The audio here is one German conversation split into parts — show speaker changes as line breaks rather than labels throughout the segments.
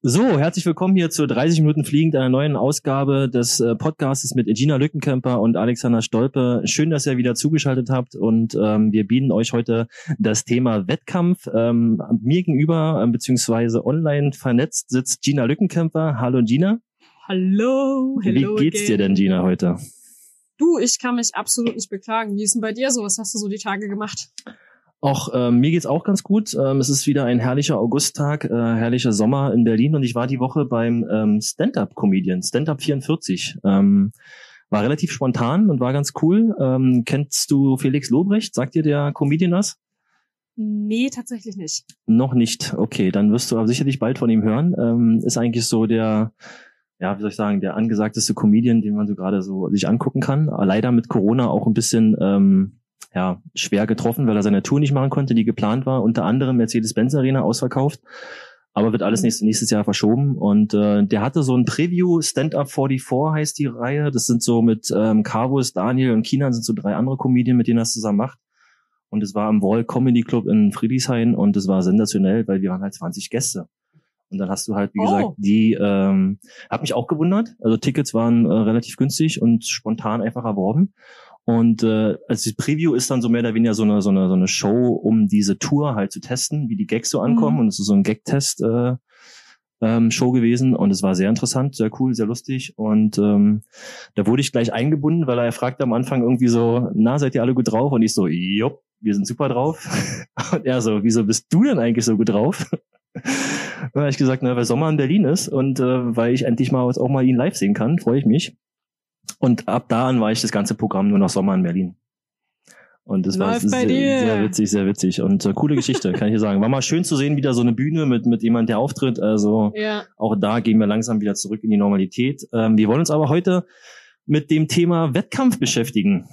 So, herzlich willkommen hier zu 30 Minuten Fliegend, einer neuen Ausgabe des äh, Podcasts mit Gina Lückenkämper und Alexander Stolpe. Schön, dass ihr wieder zugeschaltet habt und ähm, wir bieten euch heute das Thema Wettkampf. Ähm, mir gegenüber, äh, beziehungsweise online vernetzt, sitzt Gina Lückenkämper. Hallo Gina.
Hallo,
hello Wie geht's again. dir denn, Gina, heute?
Du, ich kann mich absolut nicht beklagen. Wie ist denn bei dir so? Was hast du so die Tage gemacht?
Auch ähm, mir geht's auch ganz gut. Ähm, es ist wieder ein herrlicher Augusttag, äh, herrlicher Sommer in Berlin und ich war die Woche beim ähm, Stand-up-Comedian, Stand-up 44. Ähm, war relativ spontan und war ganz cool. Ähm, kennst du Felix Lobrecht? Sagt dir der Comedian was?
Nee, tatsächlich nicht.
Noch nicht. Okay, dann wirst du aber sicherlich bald von ihm hören. Ähm, ist eigentlich so der, ja, wie soll ich sagen, der angesagteste Comedian, den man so gerade so sich angucken kann. Leider mit Corona auch ein bisschen ähm, ja, schwer getroffen, weil er seine Tour nicht machen konnte, die geplant war. Unter anderem Mercedes-Benz Arena ausverkauft. Aber wird alles nächstes, nächstes Jahr verschoben. Und äh, der hatte so ein Preview, Stand-Up 44 heißt die Reihe. Das sind so mit ähm, Carvus, Daniel und Kina sind so drei andere Comedien, mit denen er es zusammen macht. Und es war am Wall Comedy Club in Friedrichshain und es war sensationell, weil wir waren halt 20 Gäste. Und dann hast du halt, wie oh. gesagt, die, ähm, hat mich auch gewundert. Also Tickets waren äh, relativ günstig und spontan einfach erworben. Und äh, also die Preview ist dann so mehr oder weniger so eine, so eine, so eine Show, um diese Tour halt zu testen, wie die Gags so ankommen. Mhm. Und es ist so ein Gag-Test. Äh, ähm, Show gewesen und es war sehr interessant, sehr cool, sehr lustig und ähm, da wurde ich gleich eingebunden, weil er fragte am Anfang irgendwie so, na, seid ihr alle gut drauf? Und ich so, jupp, wir sind super drauf. Und er so, wieso bist du denn eigentlich so gut drauf? dann habe ich gesagt, na, weil Sommer in Berlin ist und äh, weil ich endlich mal auch mal ihn live sehen kann, freue ich mich. Und ab da an war ich das ganze Programm nur noch Sommer in Berlin. Und das war sehr, sehr, witzig, sehr witzig. Und äh, coole Geschichte, kann ich dir sagen. War mal schön zu sehen, wieder so eine Bühne mit, mit jemand, der auftritt. Also ja. auch da gehen wir langsam wieder zurück in die Normalität. Ähm, wir wollen uns aber heute mit dem Thema Wettkampf beschäftigen.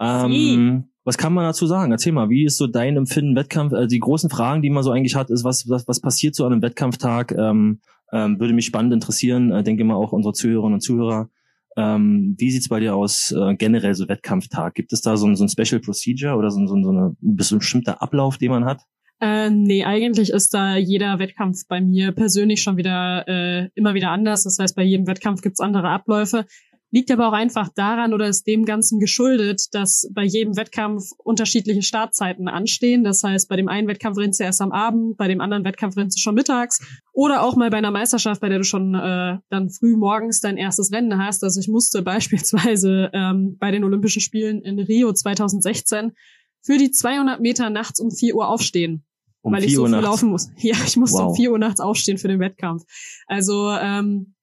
Ähm, was kann man dazu sagen? Erzähl mal, wie ist so dein Empfinden Wettkampf? Also die großen Fragen, die man so eigentlich hat, ist, was, was, was passiert so an einem Wettkampftag? Ähm, ähm, würde mich spannend interessieren. Äh, denke mal auch unsere Zuhörerinnen und Zuhörer. Ähm, wie sieht's bei dir aus äh, generell so Wettkampftag? Gibt es da so ein, so ein Special Procedure oder so, so, so eine, ein bestimmter Ablauf, den man hat?
Äh, nee, eigentlich ist da jeder Wettkampf bei mir persönlich schon wieder äh, immer wieder anders. Das heißt, bei jedem Wettkampf gibt's andere Abläufe. Liegt aber auch einfach daran oder ist dem Ganzen geschuldet, dass bei jedem Wettkampf unterschiedliche Startzeiten anstehen. Das heißt, bei dem einen Wettkampf rennst du erst am Abend, bei dem anderen Wettkampf rennst du schon mittags. Oder auch mal bei einer Meisterschaft, bei der du schon äh, dann früh morgens dein erstes Rennen hast. Also ich musste beispielsweise ähm, bei den Olympischen Spielen in Rio 2016 für die 200 Meter nachts um 4 Uhr aufstehen. Um weil ich so viel nachts. laufen muss. Ja, ich musste wow. um 4 Uhr nachts aufstehen für den Wettkampf. Also ähm,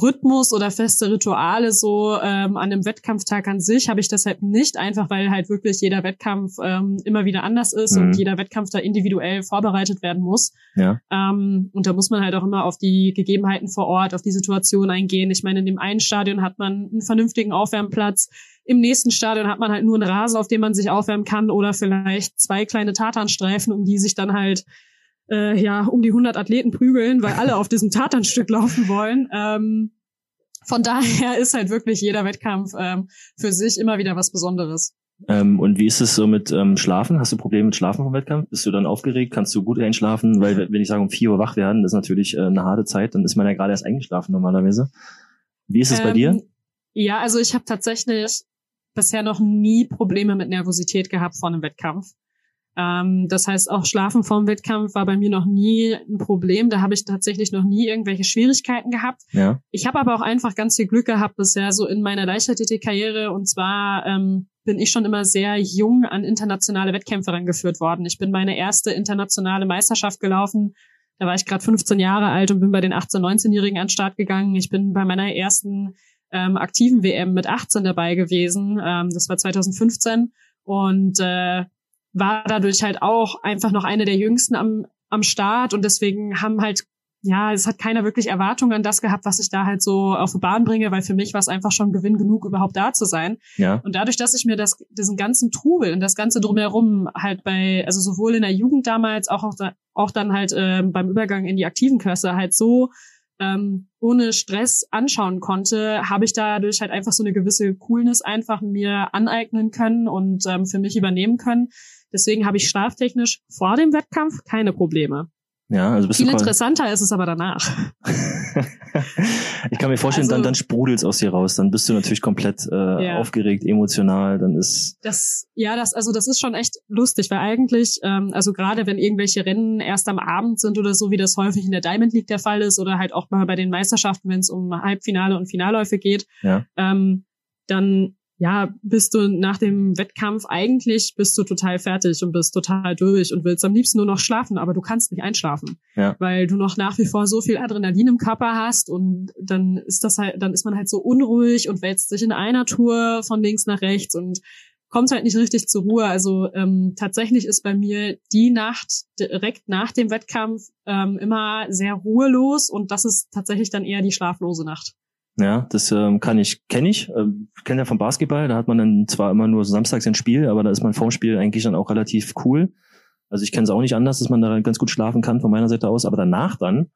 Rhythmus oder feste Rituale so ähm, an einem Wettkampftag an sich habe ich deshalb nicht, einfach weil halt wirklich jeder Wettkampf ähm, immer wieder anders ist mhm. und jeder Wettkampf da individuell vorbereitet werden muss. Ja. Ähm, und da muss man halt auch immer auf die Gegebenheiten vor Ort, auf die Situation eingehen. Ich meine, in dem einen Stadion hat man einen vernünftigen Aufwärmplatz, im nächsten Stadion hat man halt nur einen Rasen, auf dem man sich aufwärmen kann oder vielleicht zwei kleine Tatanstreifen, um die sich dann halt äh, ja um die 100 Athleten prügeln, weil alle auf diesem Tatanstück laufen wollen. Ähm, von daher ist halt wirklich jeder Wettkampf ähm, für sich immer wieder was Besonderes.
Ähm, und wie ist es so mit ähm, Schlafen? Hast du Probleme mit Schlafen vom Wettkampf? Bist du dann aufgeregt? Kannst du gut einschlafen? Weil wenn ich sage um vier Uhr wach werden, das ist natürlich äh, eine harte Zeit, dann ist man ja gerade erst eingeschlafen normalerweise. Wie ist es bei dir? Ähm,
ja, also ich habe tatsächlich bisher noch nie Probleme mit Nervosität gehabt vor einem Wettkampf. Ähm, das heißt, auch Schlafen vorm Wettkampf war bei mir noch nie ein Problem. Da habe ich tatsächlich noch nie irgendwelche Schwierigkeiten gehabt. Ja. Ich habe aber auch einfach ganz viel Glück gehabt bisher so in meiner Leichtathletik-Karriere. Und zwar ähm, bin ich schon immer sehr jung an internationale Wettkämpfe rangeführt worden. Ich bin meine erste internationale Meisterschaft gelaufen. Da war ich gerade 15 Jahre alt und bin bei den 18-, 19-Jährigen an den Start gegangen. Ich bin bei meiner ersten ähm, aktiven WM mit 18 dabei gewesen. Ähm, das war 2015. Und äh, war dadurch halt auch einfach noch eine der jüngsten am, am Start und deswegen haben halt ja, es hat keiner wirklich Erwartungen an das gehabt, was ich da halt so auf die Bahn bringe, weil für mich war es einfach schon Gewinn genug, überhaupt da zu sein. Ja. Und dadurch, dass ich mir das, diesen ganzen Trubel und das Ganze drumherum halt bei, also sowohl in der Jugend damals, auch, auch, dann halt äh, beim Übergang in die aktiven Klasse halt so ähm, ohne Stress anschauen konnte, habe ich dadurch halt einfach so eine gewisse Coolness einfach mir aneignen können und ähm, für mich übernehmen können, Deswegen habe ich schlaftechnisch vor dem Wettkampf keine Probleme.
Ja, also bist
Viel
du
interessanter ist es aber danach.
ich kann mir vorstellen, dann,
Also-
dann sprudelt's aus dir raus. Dann bist du natürlich komplett äh,
Ja.
aufgeregt, emotional. Dann ist
Das, ja, das, also das ist schon echt lustig, weil eigentlich, ähm, also gerade wenn irgendwelche Rennen erst am Abend sind oder so, wie das häufig in der Diamond League der Fall ist, oder halt auch mal bei den Meisterschaften, wenn es um Halbfinale und Finalläufe geht,
Ja.
ähm, dann ja, bist du nach dem Wettkampf eigentlich bist du total fertig und bist total durch und willst am liebsten nur noch schlafen, aber du kannst nicht einschlafen,
Ja.
weil du noch nach wie vor so viel Adrenalin im Körper hast und dann ist das halt, dann ist man halt so unruhig und wälzt sich in einer Tour von links nach rechts und kommt halt nicht richtig zur Ruhe. Also ähm, tatsächlich ist bei mir die Nacht direkt nach dem Wettkampf ähm, immer sehr ruhelos und das ist tatsächlich dann eher die schlaflose Nacht.
Ja, das ähm, kann ich, kenne ich, ähm, kenne ja vom Basketball, da hat man dann zwar immer nur samstags ein Spiel, aber da ist man vorm Spiel eigentlich dann auch relativ cool. Also ich kenne es auch nicht anders, dass man da ganz gut schlafen kann von meiner Seite aus, aber danach dann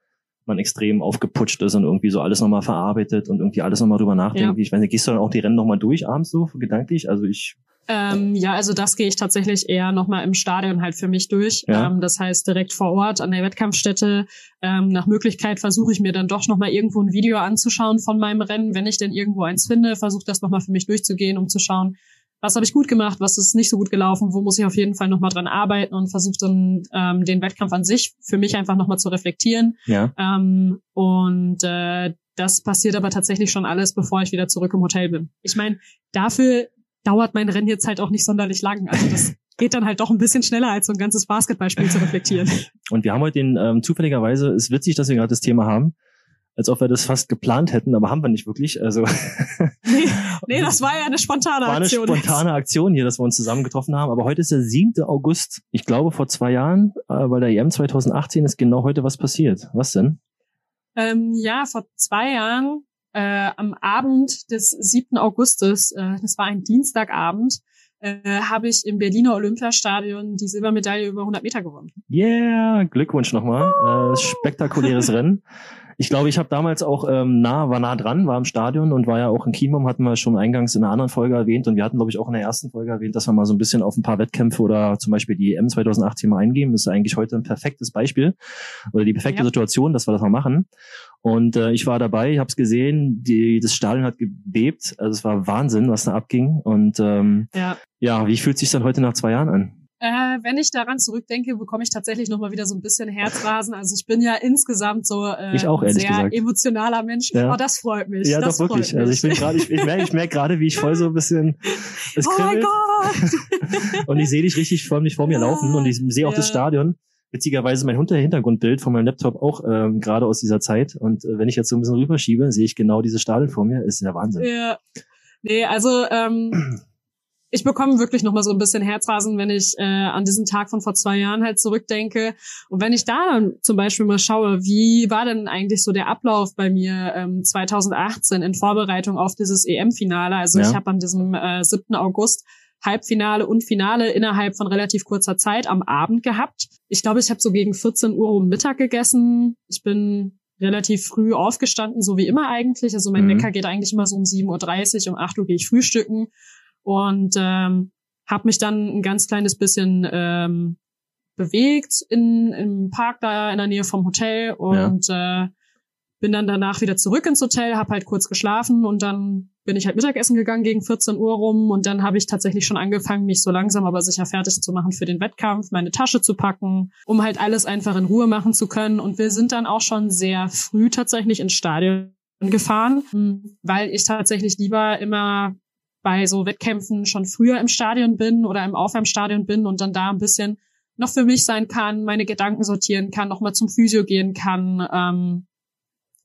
man extrem aufgeputscht ist und irgendwie so alles nochmal verarbeitet und irgendwie alles nochmal drüber nachdenkt.
Ja.
Ich weiß nicht, gehst du dann auch die Rennen nochmal durch abends so gedanklich? Also ich,
Ähm, ja, also das gehe ich tatsächlich eher nochmal im Stadion halt für mich durch.
Ja.
Ähm, das heißt direkt vor Ort an der Wettkampfstätte. Ähm, nach Möglichkeit versuche ich mir dann doch nochmal irgendwo ein Video anzuschauen von meinem Rennen. Wenn ich denn irgendwo eins finde, versuche das nochmal für mich durchzugehen, um zu schauen, was habe ich gut gemacht, was ist nicht so gut gelaufen, wo muss ich auf jeden Fall nochmal dran arbeiten und versuche dann ähm, den Wettkampf an sich für mich einfach nochmal zu reflektieren.
ja,
Ähm, und äh, das passiert aber tatsächlich schon alles, bevor ich wieder zurück im Hotel bin. Ich meine, dafür dauert mein Rennen jetzt halt auch nicht sonderlich lang. Also das geht dann halt doch ein bisschen schneller, als so ein ganzes Basketballspiel zu reflektieren.
und wir haben heute den, ähm, zufälligerweise, ist witzig, dass wir gerade das Thema haben, als ob wir das fast geplant hätten, aber haben wir nicht wirklich. Also
Nee, nee das war ja eine spontane
war eine
Aktion.
spontane Aktion hier, dass wir uns zusammen getroffen haben. Aber heute ist der 7. August. Ich glaube, vor zwei Jahren, äh, bei der EM 2018 ist genau heute was passiert. Was denn?
Ähm, ja, vor zwei Jahren, äh, am Abend des 7. Augustes, äh, das war ein Dienstagabend, äh, habe ich im Berliner Olympiastadion die Silbermedaille über 100 Meter gewonnen.
Yeah, Glückwunsch nochmal. Äh, spektakuläres Rennen. Ich glaube, ich habe damals auch ähm, nah, war nah dran, war im Stadion und war ja auch in Chiemum, hatten wir schon eingangs in einer anderen Folge erwähnt und wir hatten, glaube ich, auch in der ersten Folge erwähnt, dass wir mal so ein bisschen auf ein paar Wettkämpfe oder zum Beispiel die EM 2018 mal eingehen. Das ist eigentlich heute ein perfektes Beispiel oder die perfekte
Ja.
Situation, dass wir das mal machen. Und äh, ich war dabei, ich habe es gesehen, die, das Stadion hat gebebt, also es war Wahnsinn, was da abging. Und ähm,
Ja.
ja, wie fühlt sich dann heute nach zwei Jahren an?
Äh, wenn ich daran zurückdenke, bekomme ich tatsächlich nochmal wieder so ein bisschen Herzrasen. Also ich bin ja insgesamt so äh,
Ich auch,
sehr
gesagt.
emotionaler Mensch.
Ja.
Oh, das freut mich.
Ja,
das
doch wirklich. Also ich bin gerade, ich, ich merke, ich merke gerade, wie ich voll so ein bisschen es
oh mein Gott!
und ich sehe dich richtig vor mich vor mir
Ja.
laufen und ich sehe auch das
Ja.
Stadion. Witzigerweise mein Hinter- Hintergrundbild von meinem Laptop auch ähm, gerade aus dieser Zeit. Und äh, wenn ich jetzt so ein bisschen rüberschiebe, sehe ich genau dieses Stadion vor mir. Ist ja Wahnsinn.
Ja. Nee, also ähm, ich bekomme wirklich nochmal so ein bisschen Herzrasen, wenn ich äh, an diesen Tag von vor zwei Jahren halt zurückdenke. Und wenn ich da dann zum Beispiel mal schaue, wie war denn eigentlich so der Ablauf bei mir ähm, 2018 in Vorbereitung auf dieses EM-Finale? Also
Ja.
ich habe an diesem äh, 7. August Halbfinale und Finale innerhalb von relativ kurzer Zeit am Abend gehabt. Ich glaube, ich habe so gegen 14 Uhr um Mittag gegessen. Ich bin relativ früh aufgestanden, so wie immer eigentlich. Also mein
Mhm.
Wecker geht eigentlich immer so um 7.30 Uhr, um 8 Uhr gehe ich frühstücken und ähm, habe mich dann ein ganz kleines bisschen ähm, bewegt in, im Park da in der Nähe vom Hotel und äh, bin dann danach wieder zurück ins Hotel, habe halt kurz geschlafen und dann bin ich halt Mittagessen gegangen gegen 14 Uhr rum und dann habe ich tatsächlich schon angefangen, mich so langsam aber sicher fertig zu machen für den Wettkampf, meine Tasche zu packen, um halt alles einfach in Ruhe machen zu können. Und wir sind dann auch schon sehr früh tatsächlich ins Stadion gefahren, weil ich tatsächlich lieber immer bei so Wettkämpfen schon früher im Stadion bin oder im Aufwärmstadion bin und dann da ein bisschen noch für mich sein kann, meine Gedanken sortieren kann, noch mal zum Physio gehen kann. Ähm,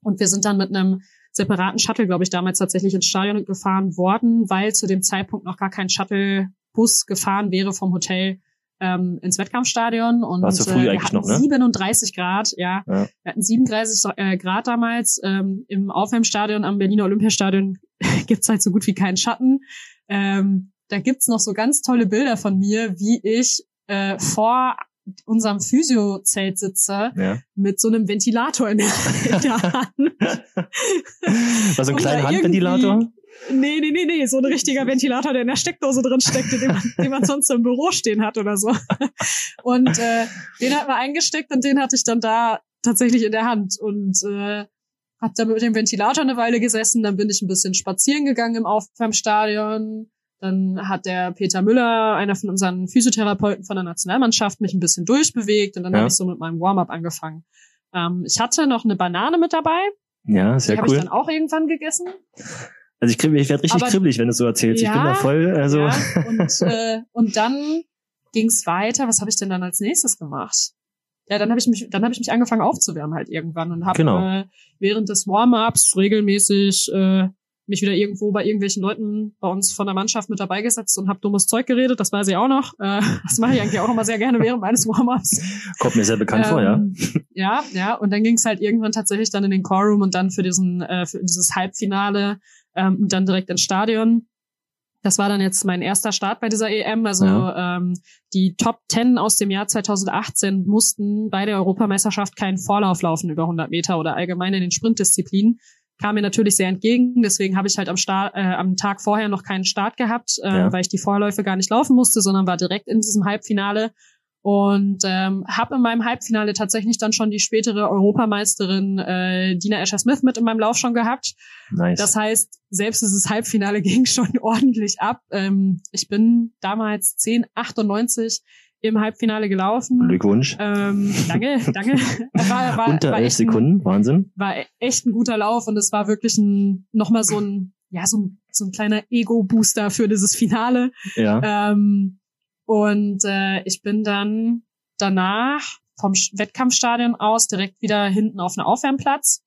und wir sind dann mit einem separaten Shuttle, glaube ich, damals tatsächlich ins Stadion gefahren worden, weil zu dem Zeitpunkt noch gar kein Shuttlebus gefahren wäre vom Hotel ähm, ins Wettkampfstadion. Und
War zu früh
äh, wir
eigentlich
hatten
noch, ne?
37 Grad, ja.
Ja.
Wir hatten 37 äh, Grad damals. Ähm, Im Aufwärmstadion am Berliner Olympiastadion gibt's halt so gut wie keinen Schatten. Ähm, da gibt's noch so ganz tolle Bilder von mir, wie ich äh, vor unserem Physiozelt sitze
Ja.
mit so einem Ventilator in der, in der Hand.
War so ein kleiner Handventilator.
Nee, nee, nee, nee, so ein richtiger Ventilator, der in der Steckdose drin steckte, den man, den man sonst im Büro stehen hat oder so. Und äh, den hat man eingesteckt und den hatte ich dann da tatsächlich in der Hand und äh, hab da mit dem Ventilator eine Weile gesessen, dann bin ich ein bisschen spazieren gegangen im Aufwärmstadion. Dann hat der Peter Müller, einer von unseren Physiotherapeuten von der Nationalmannschaft, mich ein bisschen durchbewegt und dann ja. habe ich so mit meinem Warm-up angefangen. Ähm, ich hatte noch eine Banane mit dabei.
Ja, sehr
die
cool.
Die habe ich dann auch irgendwann gegessen.
Also ich, krieg, ich werde richtig Aber, kribbelig, wenn du so erzählst. Ja, ich bin da voll. Also. Ja,
und, äh, und dann ging's weiter. Was habe ich denn dann als nächstes gemacht? Ja, dann habe ich mich, dann habe ich mich angefangen aufzuwärmen halt irgendwann und habe genau. äh, während des Warm-ups regelmäßig äh, mich wieder irgendwo bei irgendwelchen Leuten bei uns von der Mannschaft mit dabei gesetzt und habe dummes Zeug geredet. Das weiß ich auch noch. Äh, das mache ich eigentlich auch immer sehr gerne während meines Warm-ups.
Kommt mir sehr bekannt ähm, vor, ja. Ähm,
ja, ja. Und dann ging es halt irgendwann tatsächlich dann in den Core-Room und dann für diesen äh, für dieses Halbfinale ähm, und dann direkt ins Stadion. Das war dann jetzt mein erster Start bei dieser EM. Also ja. ähm, die Top 10 aus dem Jahr 2018 mussten bei der Europameisterschaft keinen Vorlauf laufen über 100 Meter oder allgemein in den Sprintdisziplinen. Kam mir natürlich sehr entgegen. Deswegen habe ich halt am, Start, äh, am Tag vorher noch keinen Start gehabt, äh, ja. weil ich die Vorläufe gar nicht laufen musste, sondern war direkt in diesem Halbfinale und ähm, habe in meinem Halbfinale tatsächlich dann schon die spätere Europameisterin äh, Dina Escher-Smith mit in meinem Lauf schon gehabt. Nice. Das heißt, selbst dieses Halbfinale ging schon ordentlich ab. Ähm, ich bin damals 10,98 im Halbfinale gelaufen.
Glückwunsch.
Ähm, danke, danke.
War, war, Unter war elf Sekunden, ein, Wahnsinn.
War echt ein guter Lauf und es war wirklich ein nochmal so ein ja so ein, so ein kleiner Ego-Booster für dieses Finale. Ja. Ähm, und äh, ich bin dann danach vom Wettkampfstadion aus direkt wieder hinten auf einen Aufwärmplatz.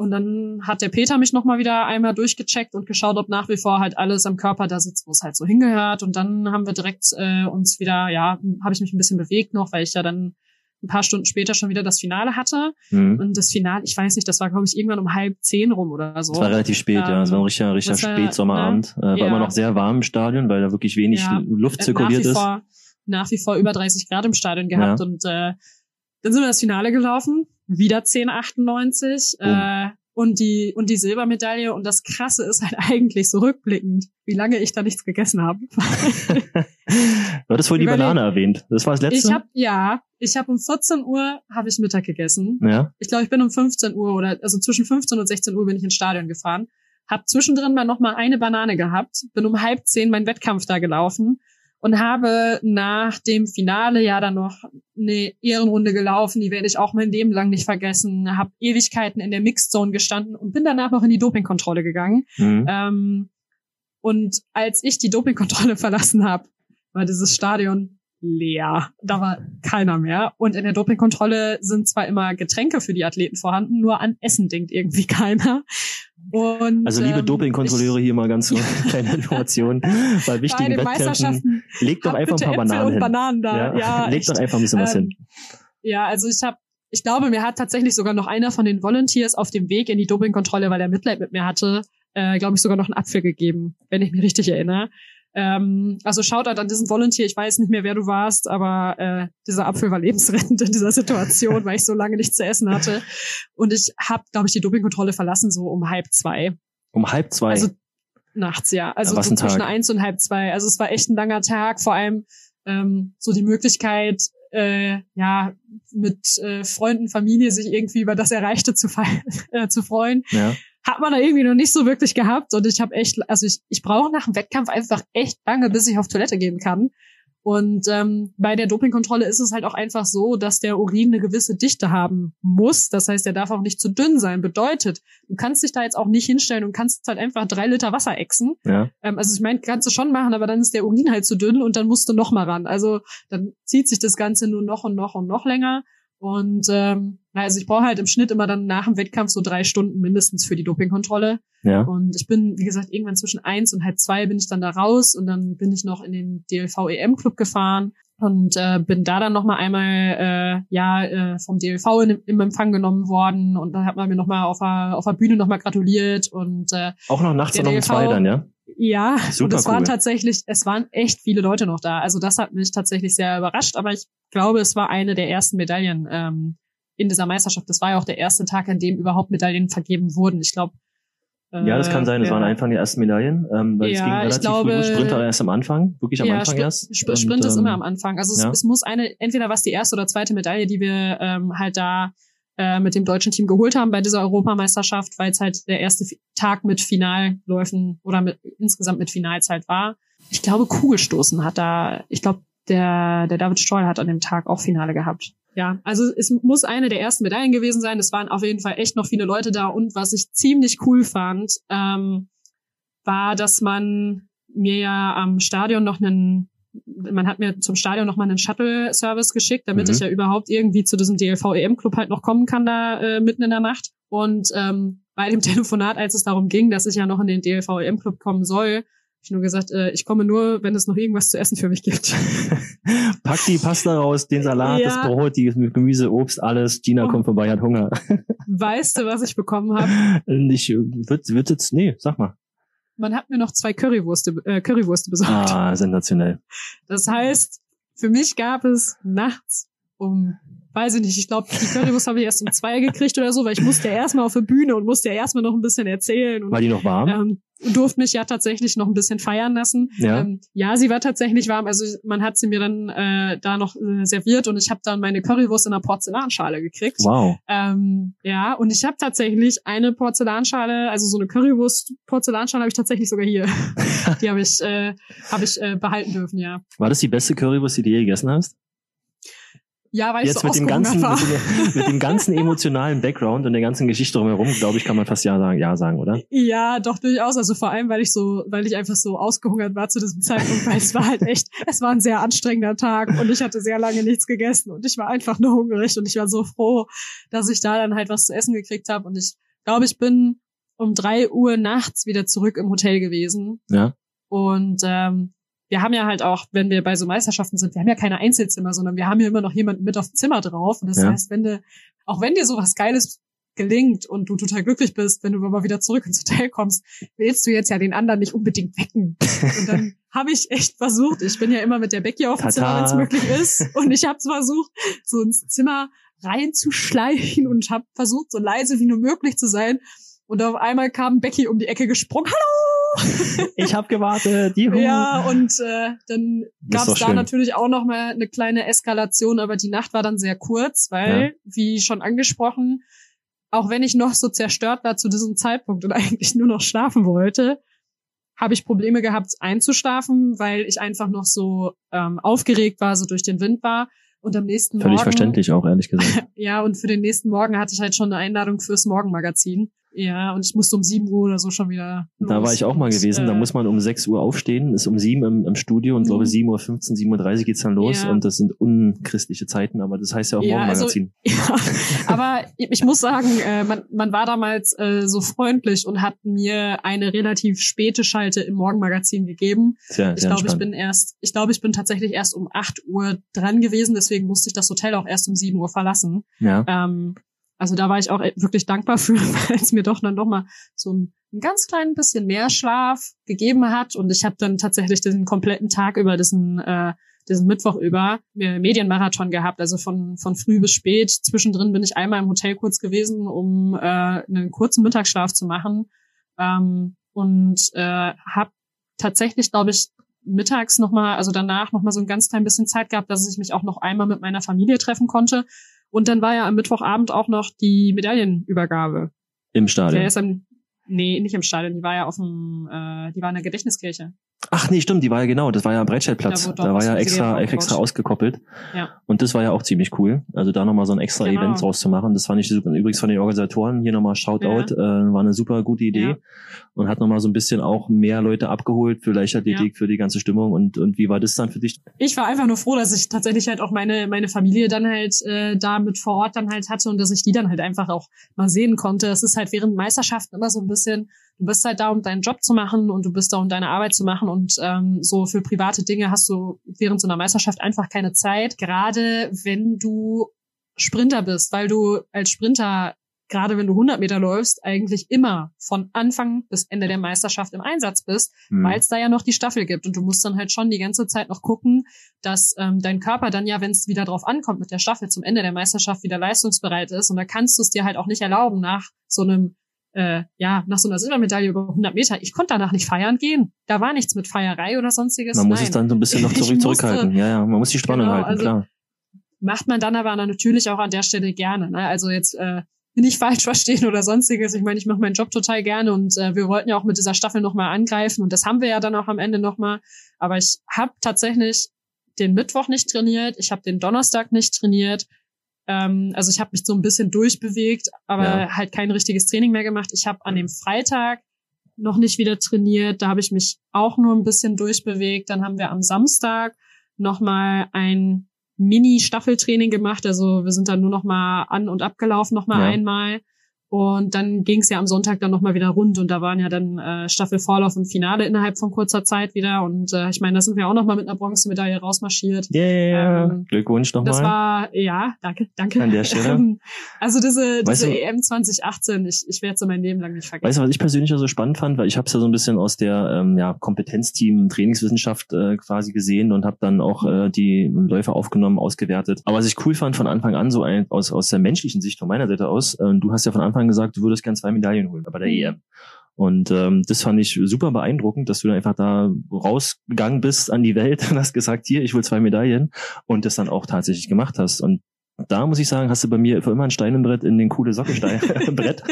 Und dann hat der Peter mich nochmal wieder einmal durchgecheckt und geschaut, ob nach wie vor halt alles am Körper da sitzt, wo es halt so hingehört. Und dann haben wir direkt äh, uns wieder, ja, habe ich mich ein bisschen bewegt noch, weil ich ja dann ein paar Stunden später schon wieder das Finale hatte. Mhm. Und das Finale, ich weiß nicht, das war, glaube ich, irgendwann um halb zehn rum oder so.
Das war relativ spät, ähm, ja. Es war ein richtiger, richtiger Spätsommerabend. Äh, war ja. immer noch sehr warm im Stadion, weil da wirklich wenig ja. Luft zirkuliert ist.
Vor, nach wie vor über 30 Grad im Stadion gehabt. Ja. Und äh, dann sind wir das Finale gelaufen. Wieder 10,98. Äh, und die und die Silbermedaille und das Krasse ist halt eigentlich so rückblickend, wie lange ich da nichts gegessen habe.
du hattest vorhin die Banane erwähnt. Das war das letzte.
Ich habe ja, ich habe um 14 Uhr habe ich Mittag gegessen. Ja. Ich glaube, ich bin um 15 Uhr oder also zwischen 15 und 16 Uhr bin ich ins Stadion gefahren. Hab zwischendrin mal noch mal eine Banane gehabt, bin um halb zehn meinen Wettkampf da gelaufen und habe nach dem Finale ja dann noch eine Ehrenrunde gelaufen, die werde ich auch mein Leben lang nicht vergessen, habe Ewigkeiten in der Mixed Zone gestanden und bin danach noch in die Dopingkontrolle gegangen. Mhm. Ähm, und als ich die Dopingkontrolle verlassen habe, war dieses Stadion leer. Da war keiner mehr. Und in der Dopingkontrolle sind zwar immer Getränke für die Athleten vorhanden, nur an Essen denkt irgendwie keiner. Und,
also liebe ähm, Dopingkontrolleure hier mal ganz so kleine Informationen bei wichtigen bei Wettkämpfen. Legt doch einfach ein paar Bananen hin.
Bananen da. Ja,
ja legt doch einfach ein bisschen ähm, was hin.
Ja, also ich habe ich glaube, mir hat tatsächlich sogar noch einer von den Volunteers auf dem Weg in die Dopingkontrolle, weil er Mitleid mit mir hatte, äh, glaube ich, sogar noch einen Apfel gegeben, wenn ich mich richtig erinnere. Ähm, also Shoutout an diesen Volunteer, ich weiß nicht mehr, wer du warst, aber äh, dieser Apfel war lebensrettend in dieser Situation, weil ich so lange nichts zu essen hatte. Und ich habe, glaube ich, die Dopingkontrolle verlassen so um halb zwei.
Um halb zwei?
Also nachts, ja. Also ja, so zwischen eins und halb zwei. Also es war echt ein langer Tag, vor allem ähm, so die Möglichkeit, äh, ja, mit äh, Freunden, Familie sich irgendwie über das Erreichte zu, äh, zu freuen. Ja hat man da irgendwie noch nicht so wirklich gehabt und ich habe echt, also ich, ich brauche nach dem Wettkampf einfach echt lange, bis ich auf Toilette gehen kann. Und ähm, bei der Dopingkontrolle ist es halt auch einfach so, dass der Urin eine gewisse Dichte haben muss. Das heißt, der darf auch nicht zu dünn sein. Bedeutet, du kannst dich da jetzt auch nicht hinstellen und kannst halt einfach drei Liter Wasser exen. Ja. Ähm, also ich meine, kannst du schon machen, aber dann ist der Urin halt zu dünn und dann musst du noch mal ran. Also dann zieht sich das Ganze nur noch und noch und noch länger. Und ähm, also ich brauche halt im Schnitt immer dann nach dem Wettkampf so drei Stunden mindestens für die Dopingkontrolle. Ja. Und ich bin, wie gesagt, irgendwann zwischen eins und halb zwei bin ich dann da raus und dann bin ich noch in den DLV EM Club gefahren und äh, bin da dann noch mal einmal äh, ja äh, vom DLV in, im Empfang genommen worden und dann hat man mir noch mal auf der auf der Bühne noch mal gratuliert und äh,
auch noch nachts um zwei dann ja
ja, Super und es cool. waren tatsächlich, es waren echt viele Leute noch da. Also das hat mich tatsächlich sehr überrascht, aber ich glaube, es war eine der ersten Medaillen ähm, in dieser Meisterschaft. Das war ja auch der erste Tag, an dem überhaupt Medaillen vergeben wurden. Ich glaube, Äh,
ja, das kann sein. Das
ja.
waren Anfang der ersten Medaillen, ähm, weil es
Ja,
ging
ich
relativ
glaube-
früh. Sprinter erst am Anfang, wirklich am
ja,
Anfang
Spr-
erst.
Sp
Und,
Sprint ist
ähm,
immer am Anfang. Also es, es muss eine, entweder was die erste oder zweite Medaille, die wir ähm, halt da äh, mit dem deutschen Team geholt haben bei dieser Europameisterschaft, weil es halt der erste Tag mit Finalläufen oder mit, insgesamt mit Finalzeit war. Ich glaube, Kugelstoßen hat da, ich glaube, der, der David Stoll hat an dem Tag auch Finale gehabt. Ja, also es muss eine der ersten Medaillen gewesen sein. Es waren auf jeden Fall echt noch viele Leute da. Und was ich ziemlich cool fand, ähm, war, dass man mir ja am Stadion noch einen, man hat mir zum Stadion noch mal einen Shuttle-Service geschickt, damit
Mhm.
ich ja überhaupt irgendwie zu diesem DLV-EM-Club halt noch kommen kann da äh, mitten in der Nacht. Und ähm, bei dem Telefonat, als es darum ging, dass ich ja noch in den DLV-EM-Club kommen soll, hab ich nur gesagt, äh, ich komme nur, wenn es noch irgendwas zu essen für mich gibt.
Pack die Pasta raus, den Salat,
Ja.
das Brot, die Gemüse, Obst, alles. Gina
Oh.
kommt vorbei, hat Hunger.
weißt du, was ich bekommen habe?
Ich wird, wird jetzt, nee, sag mal.
Man hat mir noch zwei Currywurste, äh, Currywurste besorgt.
Ah, sensationell.
Das heißt, für mich gab es nachts um, weiß ich nicht, ich glaube, die Currywurst habe ich erst um zwei gekriegt oder so, weil ich musste ja erstmal auf der Bühne und musste ja erstmal noch ein bisschen erzählen und
War die noch warm?
ähm, durfte mich ja tatsächlich noch ein bisschen feiern lassen.
Ja.
Ähm, ja, sie war tatsächlich warm. Also man hat sie mir dann äh, da noch äh, serviert und ich habe dann meine Currywurst in einer Porzellanschale gekriegt.
Wow.
Ähm, ja, und ich habe tatsächlich eine Porzellanschale, also so eine Currywurst-Porzellanschale habe ich tatsächlich sogar hier. Die habe ich, äh, hab ich äh, behalten dürfen, ja.
War das die beste Currywurst, die du je gegessen hast?
Ja, weil ich
Jetzt
so
mit dem ganzen,
war.
mit dem, mit dem ganzen emotionalen Background und der ganzen Geschichte drumherum, glaube ich, kann man fast ja sagen, ja sagen, oder?
Ja, doch durchaus. Also vor allem, weil ich so, weil ich einfach so ausgehungert war zu diesem Zeitpunkt, weil es war halt echt, es war ein sehr anstrengender Tag und ich hatte sehr lange nichts gegessen und ich war einfach nur hungrig und ich war so froh, dass ich da dann halt was zu essen gekriegt habe und ich glaube, ich bin um drei Uhr nachts wieder zurück im Hotel gewesen
Ja.
und ähm, wir haben ja halt auch, wenn wir bei so Meisterschaften sind, wir haben ja keine Einzelzimmer, sondern wir haben ja immer noch jemanden mit auf dem Zimmer drauf. Und das
Ja.
heißt, wenn du, auch wenn dir sowas Geiles gelingt und du total glücklich bist, wenn du aber wieder zurück ins Hotel kommst, willst du jetzt ja den anderen nicht unbedingt wecken. Und dann habe ich echt versucht, ich bin ja immer mit der Becky auf dem. Zimmer, wenn es möglich ist. Und ich habe versucht, so ins Zimmer reinzuschleichen und habe versucht, so leise wie nur möglich zu sein. Und auf einmal kam Becky um die Ecke gesprungen. Hallo!
Ich habe gewartet, juhu.
Ja, und äh, dann gab es da
schön.
natürlich auch noch mal eine kleine Eskalation, aber die Nacht war dann sehr kurz, weil, wie schon angesprochen, auch wenn ich noch so zerstört war zu diesem Zeitpunkt und eigentlich nur noch schlafen wollte, habe ich Probleme gehabt einzuschlafen, weil ich einfach noch so ähm, aufgeregt war, so durch den Wind war. Und am nächsten
Völlig
Morgen,
verständlich auch, ehrlich gesagt.
ja, und für den nächsten Morgen hatte ich halt schon eine Einladung fürs Morgenmagazin. Ja, und ich musste um 7 Uhr oder so schon wieder.
Da
los.
war ich auch mal
Und,
gewesen. Da
äh,
muss man um 6 Uhr aufstehen, ist um 7 im, im Studio und
Mhm.
glaube 7.15 Uhr, 7.30 Uhr geht's dann los
Ja.
und das sind unchristliche Zeiten, aber das heißt ja auch
Ja, also-
Morgenmagazin.
Ja, aber ich muss sagen, äh, man, man war damals äh, so freundlich und hat mir eine relativ späte Schalte im Morgenmagazin gegeben.
sehr,
Ich glaube, ich bin erst, ich glaube, ich bin tatsächlich erst um 8 Uhr dran gewesen, deswegen musste ich das Hotel auch erst um 7 Uhr verlassen.
Ja.
Ähm, also da war ich auch wirklich dankbar für, weil es mir doch dann noch mal so ein, ein ganz klein bisschen mehr Schlaf gegeben hat und ich habe dann tatsächlich den kompletten Tag über diesen äh, diesen Mittwoch über äh, Medienmarathon gehabt, also von von früh bis spät. Zwischendrin bin ich einmal im Hotel kurz gewesen, um äh, einen kurzen Mittagsschlaf zu machen ähm, und äh, habe tatsächlich, glaube ich, mittags noch mal, also danach noch mal so ein ganz klein bisschen Zeit gehabt, dass ich mich auch noch einmal mit meiner Familie treffen konnte. Und dann war ja am Mittwochabend auch noch die Medaillenübergabe.
Im
Der
Stadion.
ist am, nee, nicht im Stadion, die war ja auf dem, äh, die war in der Gedächtniskirche.
Ach nee, stimmt, die war ja genau, das war ja am Breitscheidplatz.
Da
Da, war ja extra, extra ausgekoppelt.
Ja.
Und das war ja auch ziemlich cool. Also da nochmal so ein extra
Genau.
Event draus zu machen. Das fand ich super. Übrigens von den Organisatoren hier nochmal Shoutout, äh, war eine super gute Idee.
Ja.
Und hat nochmal so ein bisschen auch mehr Leute abgeholt für Leichtathletik, für die ganze Stimmung. Und, und wie war das dann für dich?
Ich war einfach nur froh, dass ich tatsächlich halt auch meine, meine Familie dann halt äh, da mit vor Ort dann halt hatte und dass ich die dann halt einfach auch mal sehen konnte. Es ist halt während Meisterschaften immer so ein bisschen, du bist halt da, um deinen Job zu machen und du bist da, um deine Arbeit zu machen. Und ähm, so für private Dinge hast du während so einer Meisterschaft einfach keine Zeit, gerade wenn du Sprinter bist, weil du als Sprinter gerade wenn du 100 Meter läufst, eigentlich immer von Anfang bis Ende der Meisterschaft im Einsatz bist,
Hm.
weil es da ja noch die Staffel gibt. Und du musst dann halt schon die ganze Zeit noch gucken, dass ähm, dein Körper dann ja, wenn es wieder drauf ankommt mit der Staffel zum Ende der Meisterschaft wieder leistungsbereit ist. Und da kannst du es dir halt auch nicht erlauben nach so einem äh, ja, nach so einer Silbermedaille über 100 Meter, ich konnte danach nicht feiern gehen. Da war nichts mit Feierei oder sonstiges.
Man muss
Nein.
es dann so ein bisschen noch zurück,
Ich
zurückhalten.
musste-
Ja, ja, man muss die Spannung
Genau,
halten,
also-
klar.
macht man dann aber natürlich auch an der Stelle gerne. Ne? Also jetzt äh, nicht falsch verstehen oder sonstiges. Ich meine, ich mache meinen Job total gerne und äh, wir wollten ja auch mit dieser Staffel nochmal angreifen und das haben wir ja dann auch am Ende nochmal. Aber ich habe tatsächlich den Mittwoch nicht trainiert, ich habe den Donnerstag nicht trainiert. Ähm, also ich habe mich so ein bisschen durchbewegt, aber
Ja.
halt kein richtiges Training mehr gemacht. Ich habe an dem Freitag noch nicht wieder trainiert, da habe ich mich auch nur ein bisschen durchbewegt. Dann haben wir am Samstag nochmal ein Mini-Staffeltraining gemacht. Also wir sind dann nur noch mal an und abgelaufen, noch mal
Ja.
einmal. Und dann ging es ja am Sonntag dann noch mal wieder rund und da waren ja dann äh, Staffel Vorlauf und Finale innerhalb von kurzer Zeit wieder. Und äh, ich meine, da sind wir auch noch mal mit einer Bronzemedaille rausmarschiert.
Yeah,
Ähm,
Glückwunsch
Das
nochmal.
war, ja, danke, danke.
An der Stelle.
Also diese,
Weißt
diese
du-
EM 2018, ich, ich werde sie mein Leben lang nicht vergessen.
Weißt du, was ich persönlich ja so spannend fand, weil ich habe es ja so ein bisschen aus der ähm, ja, Kompetenzteam Trainingswissenschaft äh, quasi gesehen und habe dann auch äh, die Läufe aufgenommen, ausgewertet. Aber was ich cool fand von Anfang an, so ein, aus, aus der menschlichen Sicht von meiner Seite aus, äh, du hast ja von Anfang gesagt, du würdest gern zwei Medaillen holen bei der
Mhm.
EM. Und ähm, das fand ich super beeindruckend, dass du dann einfach da rausgegangen bist an die Welt und hast gesagt, hier, ich will zwei Medaillen und das dann auch tatsächlich gemacht hast. Und da muss ich sagen, hast du bei mir für immer ein Stein im Brett in den coole Sockenstein Brett.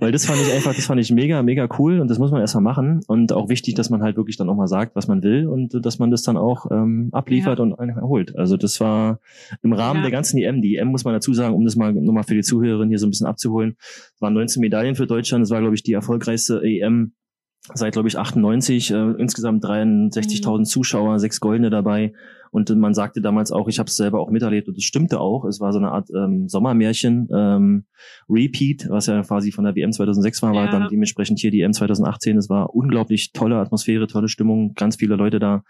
Weil das fand ich einfach, das fand ich mega, mega cool und das muss man erstmal machen. Und auch wichtig, dass man halt wirklich dann auch mal sagt, was man will und dass man das dann auch ähm, abliefert
Ja.
und erholt. Also das war im Rahmen
Ja.
der ganzen EM. Die EM muss man dazu sagen, um das mal nochmal für die Zuhörerin hier so ein bisschen abzuholen. Es waren 19 Medaillen für Deutschland. Das war, glaube ich, die erfolgreichste EM seit, glaube ich, 98. Äh, insgesamt 63.000 Zuschauer, sechs Goldene dabei. Und man sagte damals auch, ich habe es selber auch miterlebt und das stimmte auch. Es war so eine Art ähm, Sommermärchen, ähm, Repeat, was ja quasi von der WM 2006 war, war
Ja.
dann dementsprechend hier die EM 2018. Es war unglaublich tolle Atmosphäre, tolle Stimmung, ganz viele Leute da.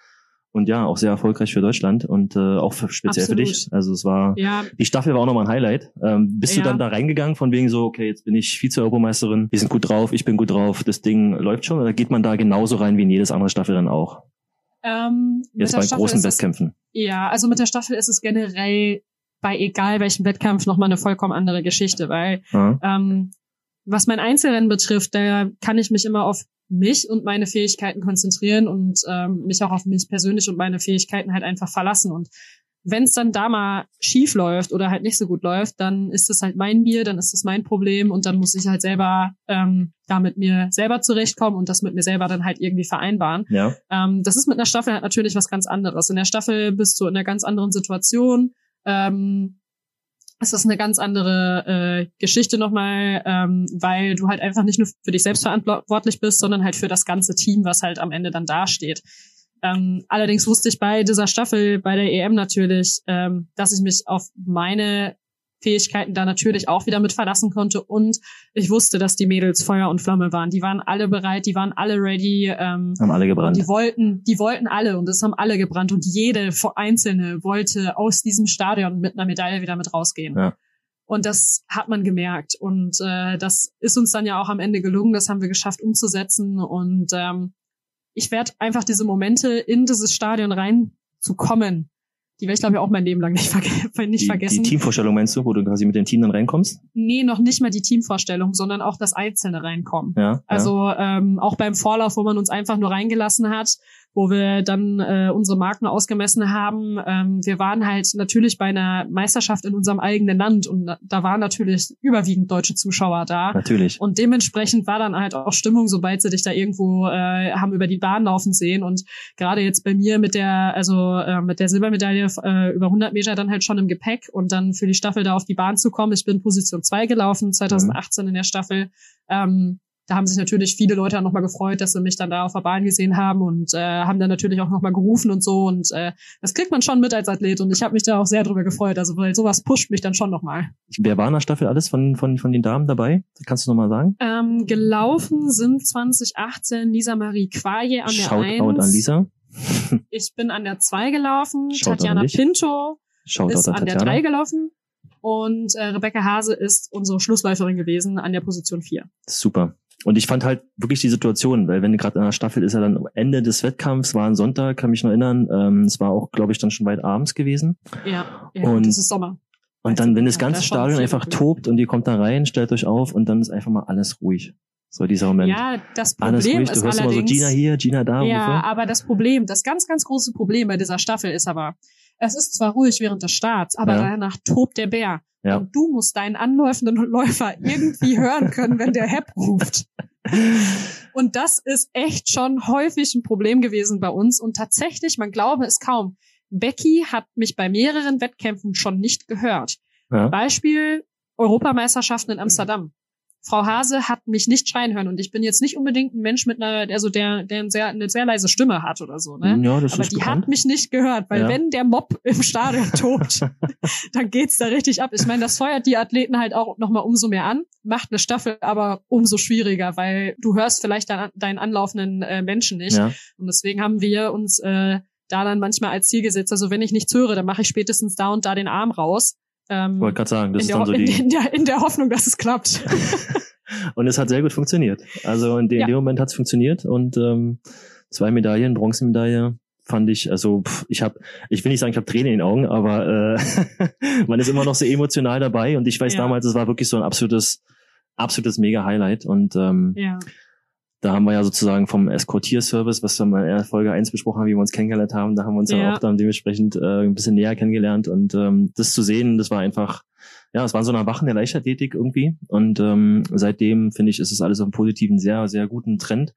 Und ja, auch sehr erfolgreich für Deutschland und äh, auch für, speziell für
Absolut.
dich. Also es war,
Ja,
die Staffel war auch nochmal ein Highlight. Ähm, bist du
Ja.
dann da reingegangen von wegen so, okay, jetzt bin ich Vize-Europameisterin, wir sind gut drauf, ich bin gut drauf, das Ding läuft schon? Oder geht man da genauso rein wie in jedes andere Staffel dann auch?
ähm,
Jetzt bei
Staffel
großen
es-
Wettkämpfen.
Ja, also mit der Staffel ist es generell bei egal welchem Wettkampf nochmal eine vollkommen andere Geschichte, weil
Ja.
ähm, was mein Einzelrennen betrifft, da kann ich mich immer auf mich und meine Fähigkeiten konzentrieren und ähm, mich auch auf mich persönlich und meine Fähigkeiten halt einfach verlassen. Und wenn es dann da mal schief läuft oder halt nicht so gut läuft, dann ist das halt mein Bier, dann ist das mein Problem und dann muss ich halt selber ähm, da mit mir selber zurechtkommen und das mit mir selber dann halt irgendwie vereinbaren.
Ja.
Ähm, das ist mit einer Staffel halt natürlich was ganz anderes. In der Staffel bist du in einer ganz anderen Situation. Ähm, es ist eine ganz andere äh, Geschichte nochmal, ähm, weil du halt einfach nicht nur für dich selbst verantwortlich bist, sondern halt für das ganze Team, was halt am Ende dann dasteht. Ähm, allerdings wusste ich bei dieser Staffel, bei der EM natürlich, ähm, dass ich mich auf meine Fähigkeiten da natürlich auch wieder mit verlassen konnte und ich wusste, dass die Mädels Feuer und Flamme waren. Die waren alle bereit, die waren alle ready. Ähm,
Haben alle gebrannt.
die wollten, die wollten alle und es haben alle gebrannt und jede einzelne wollte aus diesem Stadion mit einer Medaille wieder mit rausgehen.
Ja.
Und das hat man gemerkt und äh, das ist uns dann ja auch am Ende gelungen. Das haben wir geschafft umzusetzen und ähm, ich werde einfach diese Momente in dieses Stadion reinzukommen, die werde ich glaube ich auch mein Leben lang nicht, verge nicht
die,
vergessen.
die Teamvorstellung meinst du, wo du quasi mit dem Team dann reinkommst?
nee, noch nicht mal die Teamvorstellung, sondern auch das Einzelne reinkommen.
Ja.
Also ähm, auch beim Vorlauf, wo man uns einfach nur reingelassen hat, wo wir dann äh, unsere Marken ausgemessen haben. Ähm, wir waren halt natürlich bei einer Meisterschaft in unserem eigenen Land und da- waren natürlich überwiegend deutsche Zuschauer da.
ja, natürlich.
Und dementsprechend war dann halt auch Stimmung, sobald sie dich da irgendwo äh, haben über die Bahn laufen sehen. Und gerade jetzt bei mir mit der, also äh, mit der Silbermedaille äh, über 100 Meter dann halt schon im Gepäck und dann für die Staffel da auf die Bahn zu kommen. Ich bin Position 2 gelaufen, 2018 in der Staffel. Ähm, da haben sich natürlich viele Leute auch nochmal gefreut, dass sie mich dann da auf der Bahn gesehen haben und äh, haben dann natürlich auch nochmal gerufen und so. Und äh, das kriegt man schon mit als Athlet und ich habe mich da auch sehr drüber gefreut. Also weil sowas pusht mich dann schon nochmal.
Wer war in der Staffel alles von, von, von den Damen dabei? Kannst du nochmal sagen?
Ähm, gelaufen sind 2018 Lisa Marie Quaje an der
Shoutout
1.
an Lisa.
Ich bin an der 2 gelaufen.
Shoutout an
Tatjana. Pinto
Shoutout
ist
an
an der
Tatjana.
3 gelaufen. Und äh, Rebecca Hase ist unsere Schlussläuferin gewesen an der Position 4.
Super. Und ich fand halt wirklich die Situation, weil wenn gerade in der Staffel ist ja dann Ende des Wettkampfs, war ein Sonntag, kann mich noch erinnern. Ähm, es war auch, glaube ich, dann schon weit abends gewesen.
Ja, ja
Und-
das ist Sommer.
Und dann, wenn das ganze Stadion einfach tobt und ihr kommt da rein, stellt euch auf und dann ist einfach mal alles ruhig. So dieser Moment.
Ja, das Problem ist
Du hörst
allerdings,
immer so Gina hier, Gina da.
Ja,
ungefähr.
aber das Problem, das ganz, ganz große Problem bei dieser Staffel ist aber, es ist zwar ruhig während des Starts, aber
Ja.
danach tobt der Bär.
Ja.
Und du musst deinen anläufenden Läufer irgendwie hören können, wenn der Hep ruft. Und das ist echt schon häufig ein Problem gewesen bei uns. Und tatsächlich, man glaube es kaum, Becky hat mich bei mehreren Wettkämpfen schon nicht gehört.
Ja.
Beispiel Europameisterschaften in Amsterdam. Frau Hase hat mich nicht schreien hören und ich bin jetzt nicht unbedingt ein Mensch mit einer, also der, der eine sehr, eine sehr leise Stimme hat oder so, ne?
Ja, das
Aber
ist
die
bekannt.
hat mich nicht gehört, weil
Ja.
wenn der Mob im Stadion tobt, dann geht's da richtig ab. Ich meine, das feuert die Athleten halt auch nochmal umso mehr an, macht eine Staffel aber umso schwieriger, weil du hörst vielleicht deinen, deinen anlaufenden äh, Menschen nicht.
ja.
Und deswegen haben wir uns äh, da dann manchmal als Ziel gesetzt, also wenn ich nichts höre, dann mache ich spätestens da und da den Arm raus. Ähm,
Wollte gerade sagen, das ist
der,
dann so die.
in, der, in der Hoffnung, dass es klappt.
Und es hat sehr gut funktioniert. Also in dem,
Ja.
dem Moment hat es funktioniert und ähm, zwei Medaillen, Bronzemedaille fand ich, also pff, ich habe, ich will nicht sagen, ich habe Tränen in den Augen, aber äh, man ist immer noch so emotional dabei und ich weiß
Ja.
damals, es war wirklich so ein absolutes, absolutes Mega-Highlight und ähm,
ja.
Da haben wir ja sozusagen vom Eskortierservice, was wir mal in Folge 1 besprochen haben, wie wir uns kennengelernt haben, da haben wir uns ja
Ja.
auch dann dementsprechend äh, ein bisschen näher kennengelernt und ähm, das zu sehen, das war einfach, ja, es war so ein Erwachen der Leichtathletik irgendwie und ähm, seitdem finde ich, ist es alles auf einem positiven, sehr, sehr guten Trend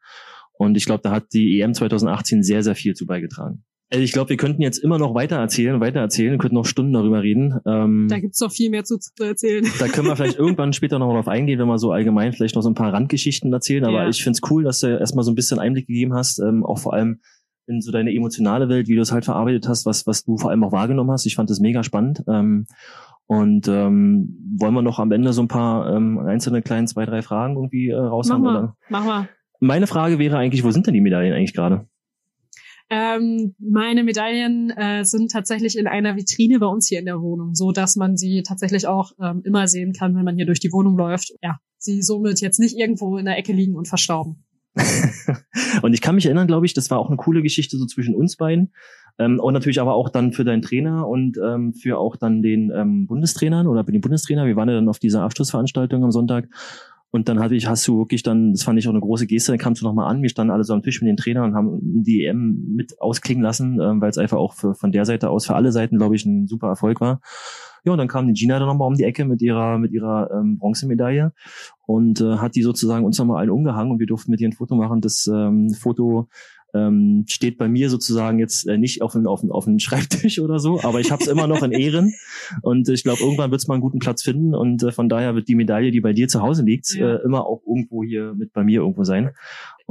und ich glaube, da hat die EM 2018 sehr, sehr viel zu beigetragen. Also ich glaube, wir könnten jetzt immer noch weiter erzählen, weiter erzählen, könnten noch Stunden darüber reden. Ähm,
Da gibt's noch viel mehr zu, zu erzählen.
da können wir vielleicht irgendwann später noch mal drauf eingehen, wenn wir so allgemein vielleicht noch so ein paar Randgeschichten erzählen. Aber
Ja.
ich find's cool, dass du erstmal so ein bisschen Einblick gegeben hast, ähm, auch vor allem in so deine emotionale Welt, wie du es halt verarbeitet hast, was, was du vor allem auch wahrgenommen hast. Ich fand das mega spannend. Ähm, und ähm, wollen wir noch am Ende so ein paar ähm, einzelne kleinen zwei, drei Fragen irgendwie äh,
Mach
raushauen?
mal,
Oder?
mach mal.
Meine Frage wäre eigentlich, wo sind denn die Medaillen eigentlich gerade?
Ähm, meine Medaillen äh, sind tatsächlich in einer Vitrine bei uns hier in der Wohnung, so dass man sie tatsächlich auch ähm, immer sehen kann, wenn man hier durch die Wohnung läuft. Ja, sie somit jetzt nicht irgendwo in der Ecke liegen und verstauben.
und ich kann mich erinnern, glaube ich, das war auch eine coole Geschichte so zwischen uns beiden. Ähm, und natürlich aber auch dann für deinen Trainer und ähm, für auch dann den ähm, Bundestrainern oder für den Bundestrainer. Wir waren ja dann auf dieser Abschlussveranstaltung am Sonntag. Und dann hatte ich, hast du wirklich dann, das fand ich auch eine große Geste, dann kamst du nochmal an, wir standen alle so am Tisch mit den Trainern und haben die EM mit ausklingen lassen, ähm, weil es einfach auch für, von der Seite aus für alle Seiten, glaube ich, ein super Erfolg war. Ja, und dann kam die Gina dann nochmal um die Ecke mit ihrer, mit ihrer ähm, Bronzemedaille und äh, hat die sozusagen uns nochmal allen umgehangen und wir durften mit ihr ein Foto machen. Das ähm, Foto ähm, steht bei mir sozusagen jetzt äh, nicht auf dem auf auf Schreibtisch oder so, aber ich habe es immer noch in Ehren. Und ich glaube irgendwann wird es mal einen guten Platz finden. Und äh, von daher wird die Medaille, die bei dir zu Hause liegt,
Ja.
äh, immer auch irgendwo hier mit bei mir irgendwo sein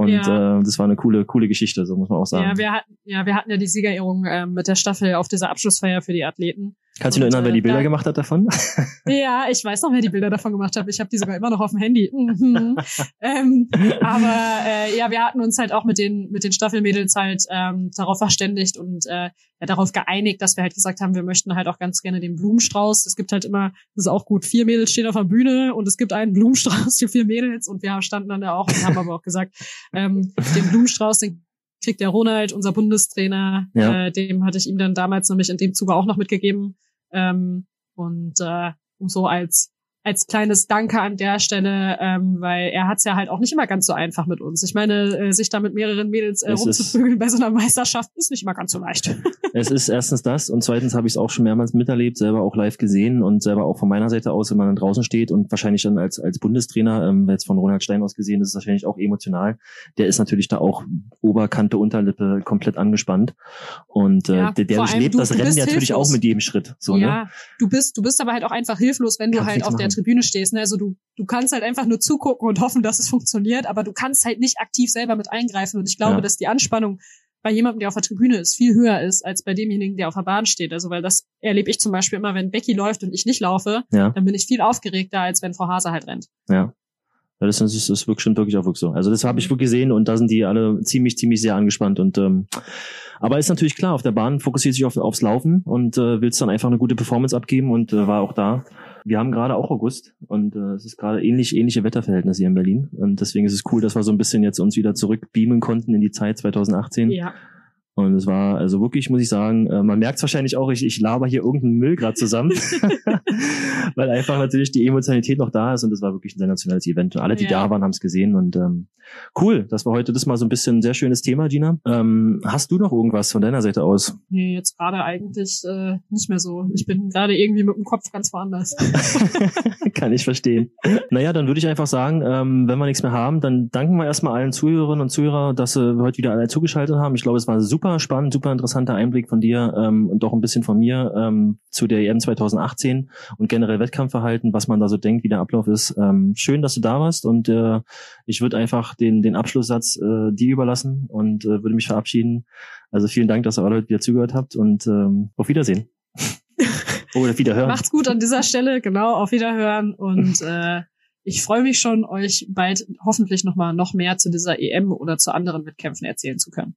und
Ja.
äh, das war eine coole coole Geschichte, so muss man auch sagen.
Ja, wir hatten, ja, wir hatten ja die Siegerehrung ähm, mit der Staffel auf dieser Abschlussfeier für die Athleten.
Kannst du dich erinnern, wer
äh,
die Bilder
da-
gemacht hat davon?
Ja, ich weiß noch, wer die Bilder davon gemacht hat. Ich habe die sogar immer noch auf dem Handy. Mhm. ähm, aber äh, ja, wir hatten uns halt auch mit den mit den Staffelmädels halt ähm, darauf verständigt und äh, ja, darauf geeinigt, dass wir halt gesagt haben, wir möchten halt auch ganz gerne den Blumenstrauß. Es gibt halt immer, das ist auch gut, vier Mädels stehen auf der Bühne und es gibt einen Blumenstrauß für vier Mädels und wir standen dann da auch und haben aber auch gesagt, ähm, den Blumenstrauß, den kriegt der Ronald, unser Bundestrainer,
Ja.
äh, dem hatte ich ihm dann damals nämlich in dem Zuge auch noch mitgegeben. Ähm, und äh, so als als kleines Danke an der Stelle, ähm, weil er hat's ja halt auch nicht immer ganz so einfach mit uns. Ich meine, äh, sich da mit mehreren Mädels äh,
ist-
rumzuprügeln bei so einer Meisterschaft ist nicht immer ganz so leicht.
Es ist erstens das und zweitens habe ich es auch schon mehrmals miterlebt, selber auch live gesehen und selber auch von meiner Seite aus, wenn man dann draußen steht und wahrscheinlich dann als als Bundestrainer, ähm, jetzt von Ronald Stein aus gesehen, ist es wahrscheinlich auch emotional. Der ist natürlich da auch Oberkante, Unterlippe komplett angespannt und äh,
Ja,
der, der durchlebt
du-
das Rennen natürlich
hilflos.
auch mit jedem Schritt. So, ne?
ja, du bist, du bist aber halt auch einfach hilflos, wenn du
Kannst
halt auf der. Tribüne stehst. Ne? Also du, du kannst halt einfach nur zugucken und hoffen, dass es funktioniert, aber du kannst halt nicht aktiv selber mit eingreifen. Und ich glaube,
Ja.
dass die Anspannung bei jemandem, der auf der Tribüne ist, viel höher ist als bei demjenigen, der auf der Bahn steht. Also weil das erlebe ich zum Beispiel immer, wenn Becky läuft und ich nicht laufe,
Ja,
dann bin ich viel aufgeregter, als wenn Frau Hase halt rennt.
ja. Ja, das ist, das ist wirklich, stimmt wirklich auch wirklich so. Also das habe ich wirklich gesehen und da sind die alle ziemlich, ziemlich sehr angespannt. Und ähm, aber ist natürlich klar, auf der Bahn fokussiert sich auf, aufs Laufen und äh, willst dann einfach eine gute Performance abgeben und äh, war auch da. Wir haben gerade auch August und äh, es ist gerade ähnlich ähnliche Wetterverhältnisse hier in Berlin und deswegen ist es cool, dass wir so ein bisschen jetzt uns wieder zurückbeamen konnten in die Zeit 2018
Ja.
Und es war also wirklich, muss ich sagen, äh, man merkt es wahrscheinlich auch, ich, ich laber hier irgendeinen Müll gerade zusammen, weil einfach natürlich die Emotionalität noch da ist und es war wirklich ein sensationelles Event. Und alle, die ja. da waren, haben es gesehen und ähm, cool, das war heute das mal so ein bisschen ein sehr schönes Thema, Gina. Ähm, hast du noch irgendwas von deiner Seite aus?
Nee, jetzt gerade eigentlich äh, nicht mehr so. Ich bin gerade irgendwie mit dem Kopf ganz woanders.
Kann ich verstehen. Naja, dann würde ich einfach sagen, ähm, wenn wir nichts mehr haben, dann danken wir erstmal allen Zuhörerinnen und Zuhörern, dass sie heute wieder alle zugeschaltet haben. Ich glaube, es war super spannend, super interessanter Einblick von dir ähm, und doch ein bisschen von mir ähm, zu der EM 2018 und generell Wettkampfverhalten, was man da so denkt, wie der Ablauf ist. Ähm, schön, dass du da warst und äh, ich würde einfach den, den Abschlusssatz äh, dir überlassen und äh, würde mich verabschieden. Also vielen Dank, dass ihr alle heute wieder zugehört habt und ähm, auf Wiedersehen.
Oder Wiederhören. Macht's gut an dieser Stelle, genau, auf Wiederhören und äh, ich freue mich schon, euch bald hoffentlich nochmal noch mehr zu dieser EM oder zu anderen Wettkämpfen erzählen zu können.